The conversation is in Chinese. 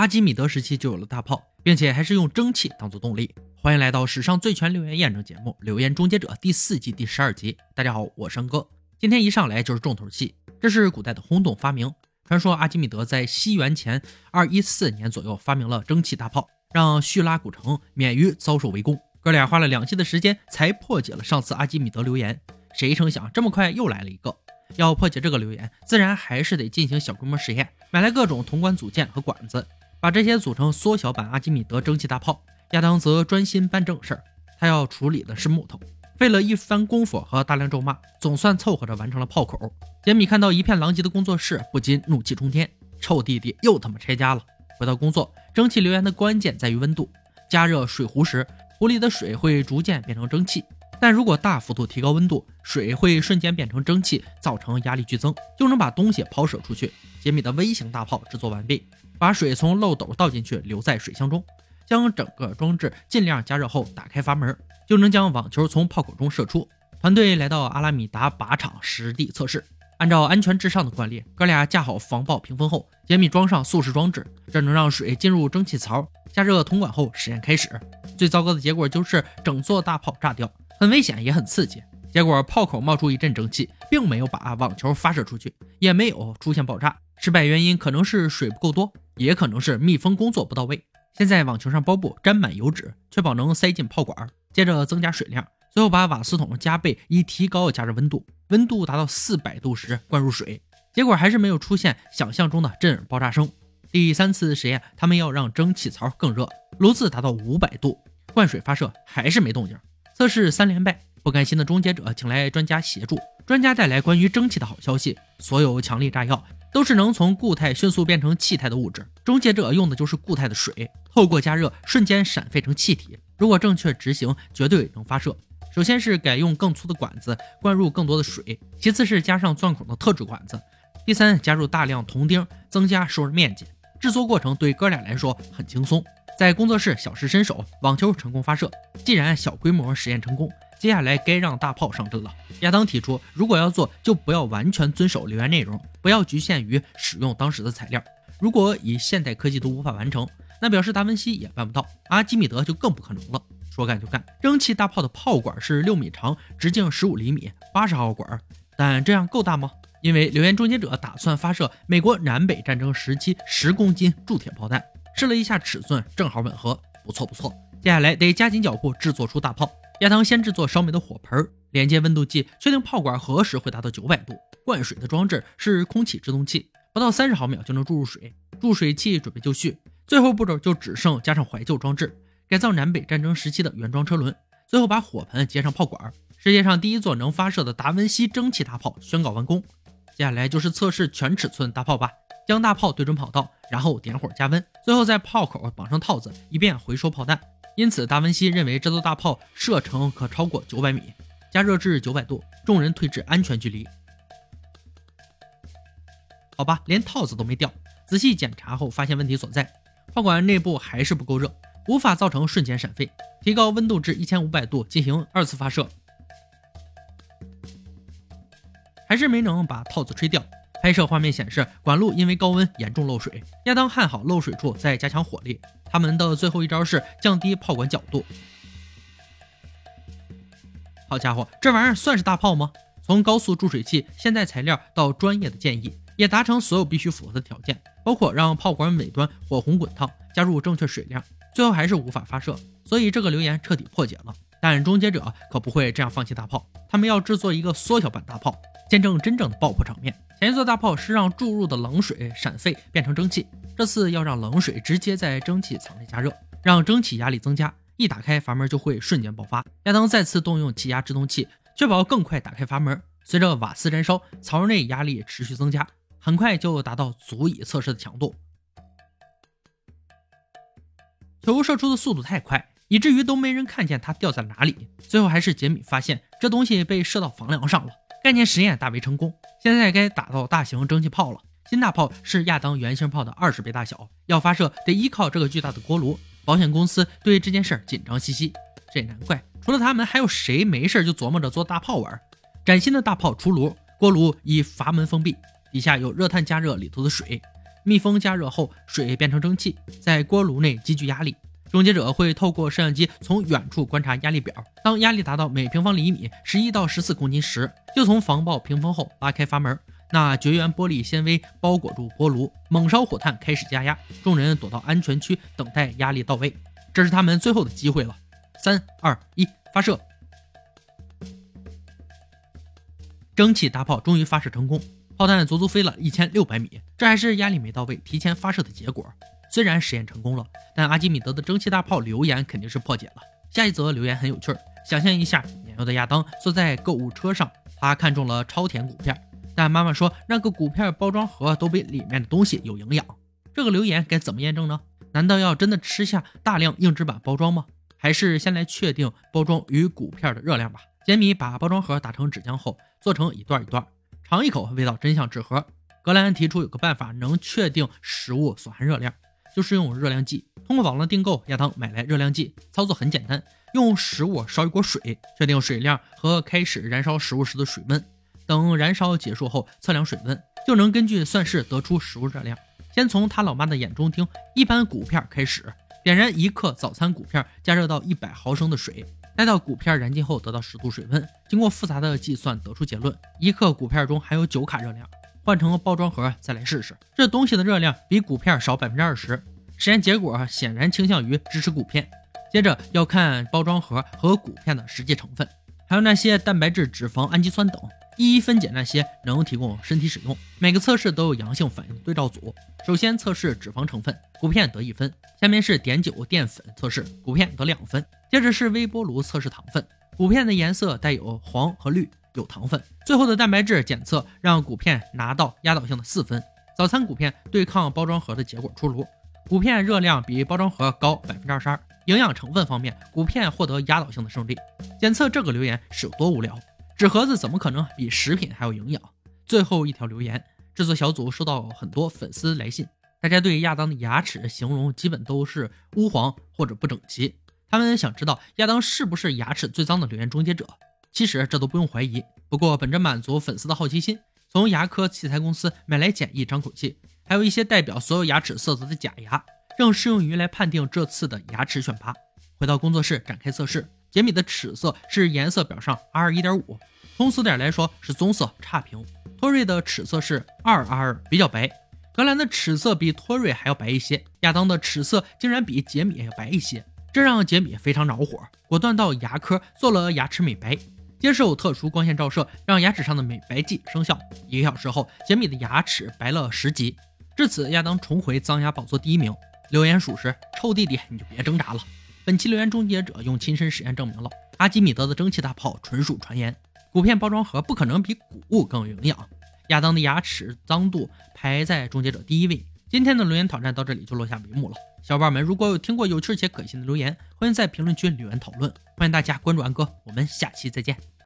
阿基米德时期就有了大炮，并且还是用蒸汽当做动力。欢迎来到史上最全留言验证节目《留言终结者》第四季第十二集。大家好，我是哥。今天一上来就是重头戏，这是古代的轰动发明。传说阿基米德在西元前二一四年左右发明了蒸汽大炮，让叙拉古城免于遭受围攻。哥俩花了两期的时间才破解了上次阿基米德留言，谁成想这么快又来了一个。要破解这个留言，自然还是得进行小规模实验，买来各种铜管组件和管子，把这些组成缩小版阿基米德蒸汽大炮。亚当则专心办正事儿，他要处理的是木头。费了一番功夫和大量咒骂，总算凑合着完成了炮口。杰米看到一片狼藉的工作室，不禁怒气冲天：臭弟弟又他妈拆家了！回到工作，蒸汽留言的关键在于温度。加热水壶时，壶里的水会逐渐变成蒸汽，但如果大幅度提高温度，水会瞬间变成蒸汽，造成压力剧增，就能把东西抛射出去。杰米的微型大炮制作完毕，把水从漏斗倒进去，留在水箱中。将整个装置尽量加热后，打开阀门，就能将网球从炮口中射出。团队来到阿拉米达靶场实地测试，按照安全至上的惯例，哥俩架好防爆屏风后，杰米装上速食装置，这能让水进入蒸汽槽，加热铜管后，实验开始。最糟糕的结果就是整座大炮炸掉，很危险也很刺激。结果炮口冒出一阵蒸汽，并没有把网球发射出去，也没有出现爆炸。失败原因可能是水不够多，也可能是密封工作不到位。先在网球上包布，沾满油脂，确保能塞进炮管。接着增加水量，最后把瓦斯桶加倍，以提高加热温度。温度达到四百度时，灌入水。结果还是没有出现想象中的震耳爆炸声。第三次实验，他们要让蒸汽槽更热，炉子达到五百度，灌水发射还是没动静。测试三连败，不甘心的终结者请来专家协助。专家带来关于蒸汽的好消息：所有强力炸药。都是能从固态迅速变成气态的物质。终结者用的就是固态的水，透过加热瞬间闪沸成气体。如果正确执行，绝对能发射。首先是改用更粗的管子，灌入更多的水；其次是加上钻孔的特制管子；第三，加入大量铜钉，增加受热面积。制作过程对哥俩来说很轻松，在工作室小试身手，网球成功发射。既然小规模实验成功。接下来该让大炮上阵了。亚当提出，如果要做，就不要完全遵守留言内容，不要局限于使用当时的材料。如果以现代科技都无法完成，那表示达文西也办不到，阿基米德就更不可能了。说干就干，蒸汽大炮的炮管是六米长，直径十五厘米，八十号管。但这样够大吗？因为留言终结者打算发射美国南北战争时期十公斤铸铁炮弹，试了一下尺寸，正好吻合，不错不错。接下来得加紧脚步制作出大炮。亚当先制作烧煤的火盆，连接温度计，确定炮管何时会达到九百度。灌水的装置是空气制动器，不到三十毫秒就能注入水。注水器准备就绪，最后步骤就只剩加上怀旧装置，改造南北战争时期的原装车轮，最后把火盆接上炮管。世界上第一座能发射的达文西蒸汽大炮宣告完工。接下来就是测试全尺寸大炮吧，将大炮对准跑道，然后点火加温，最后在炮口绑上套子，以便回收炮弹。因此，达文西认为这座大炮射程可超过九百米，加热至九百度，众人退至安全距离。好吧，连套子都没掉。仔细检查后，发现问题所在，炮管内部还是不够热，无法造成瞬间闪沸。提高温度至一千五百度进行二次发射，还是没能把套子吹掉。拍摄画面显示，管路因为高温严重漏水。亚当焊好漏水处，再加强火力。他们的最后一招是降低炮管角度。好家伙，这玩意儿算是大炮吗？从高速注水器、现代材料到专业的建议，也达成所有必须符合的条件，包括让炮管尾端火红滚烫，加入正确水量，最后还是无法发射。所以这个留言彻底破解了。但终结者可不会这样放弃大炮，他们要制作一个缩小版大炮，见证真正的爆破场面。前一座大炮是让注入的冷水闪沸变成蒸汽。这次要让冷水直接在蒸汽槽内加热，让蒸汽压力增加，一打开阀门就会瞬间爆发。亚当再次动用气压制动器，确保更快打开阀门。随着瓦斯燃烧，槽内压力持续增加，很快就达到足以测试的强度。球射出的速度太快，以至于都没人看见它掉在哪里。最后还是杰米发现这东西被射到房梁上了。概念实验大为成功，现在该打造大型蒸汽炮了。新大炮是亚当原型炮的二十倍大小，要发射得依靠这个巨大的锅炉。保险公司对这件事紧张兮兮，这也难怪，除了他们，还有谁没事就琢磨着做大炮玩？崭新的大炮出炉，锅炉以阀门封闭，底下有热碳加热里头的水，密封加热后，水变成蒸汽，在锅炉内积聚压力。终结者会透过摄像机从远处观察压力表，当压力达到每平方厘米十一到十四公斤时，就从防爆屏风后拉开阀门，那绝缘玻璃纤维包裹住锅炉，猛烧火炭开始加压，众人躲到安全区等待压力到位，这是他们最后的机会了。三二一，发射！蒸汽大炮终于发射成功，炮弹足足飞了一千六百米，这还是压力没到位提前发射的结果。虽然实验成功了，但阿基米德的蒸汽大炮留言肯定是破解了。下一则留言很有趣儿，想象一下，年幼的亚当坐在购物车上，他看中了超甜谷片，但妈妈说那个谷片包装盒都比里面的东西有营养。这个留言该怎么验证呢？难道要真的吃下大量硬纸板包装吗？还是先来确定包装与谷片的热量吧？杰米把包装盒打成纸浆后，做成一段一段，尝一口，味道真像纸盒。格兰提出有个办法能确定食物所含热量。就是用热量计，通过网络订购，亚当买来热量计，操作很简单，用食物烧一锅水，确定水量和开始燃烧食物时的水温，等燃烧结束后测量水温，就能根据算式得出食物热量。先从他老妈的眼中听，一般谷片开始，点燃一克早餐谷片，加热到一百毫升的水，待到谷片燃尽后得到十度水温，经过复杂的计算得出结论，一克谷片中含有九卡热量。换成包装盒再来试试，这东西的热量比谷片少百分之二十。实验结果显然倾向于支持谷片。接着要看包装盒和谷片的实际成分，还有那些蛋白质、脂肪、氨基酸等，一一分解那些能提供身体使用。每个测试都有阳性反应对照组。首先测试脂肪成分，谷片得一分；下面是碘酒淀粉测试，谷片得两分；接着是微波炉测试糖分，谷片的颜色带有黄和绿。有糖分，最后的蛋白质检测让谷片拿到压倒性的四分。早餐谷片对抗包装盒的结果出炉，谷片热量比包装盒高百分之二十二。营养成分方面，谷片获得压倒性的胜利。检测这个留言是有多无聊？纸盒子怎么可能比食品还有营养？最后一条留言，制作小组收到很多粉丝来信，大家对亚当的牙齿形容基本都是乌黄或者不整齐。他们想知道亚当是不是牙齿最脏的留言终结者。其实这都不用怀疑。不过本着满足粉丝的好奇心，从牙科器材公司买来简易张口器，还有一些代表所有牙齿色泽的假牙，正适用于来判定这次的牙齿选拔。回到工作室展开测试，杰米的齿色是颜色表上 R 一点五，从此点来说是棕色差评。托瑞的齿色是二 R，比较白。格兰的齿色比托瑞还要白一些。亚当的齿色竟然比杰米要白一些，这让杰米非常恼火，果断到牙科做了牙齿美白。接受特殊光线照射，让牙齿上的美白剂生效。一个小时后，杰米的牙齿白了十级。至此，亚当重回脏牙宝座第一名。留言属实，臭弟弟你就别挣扎了。本期留言终结者用亲身实验证明了阿基米德的蒸汽大炮纯属传言。谷片包装盒不可能比谷物更有营养。亚当的牙齿脏度排在终结者第一位。今天的留言挑战到这里就落下帷幕了。小伙伴们，如果有听过有趣且可信的留言，欢迎在评论区留言讨论。欢迎大家关注安哥，我们下期再见。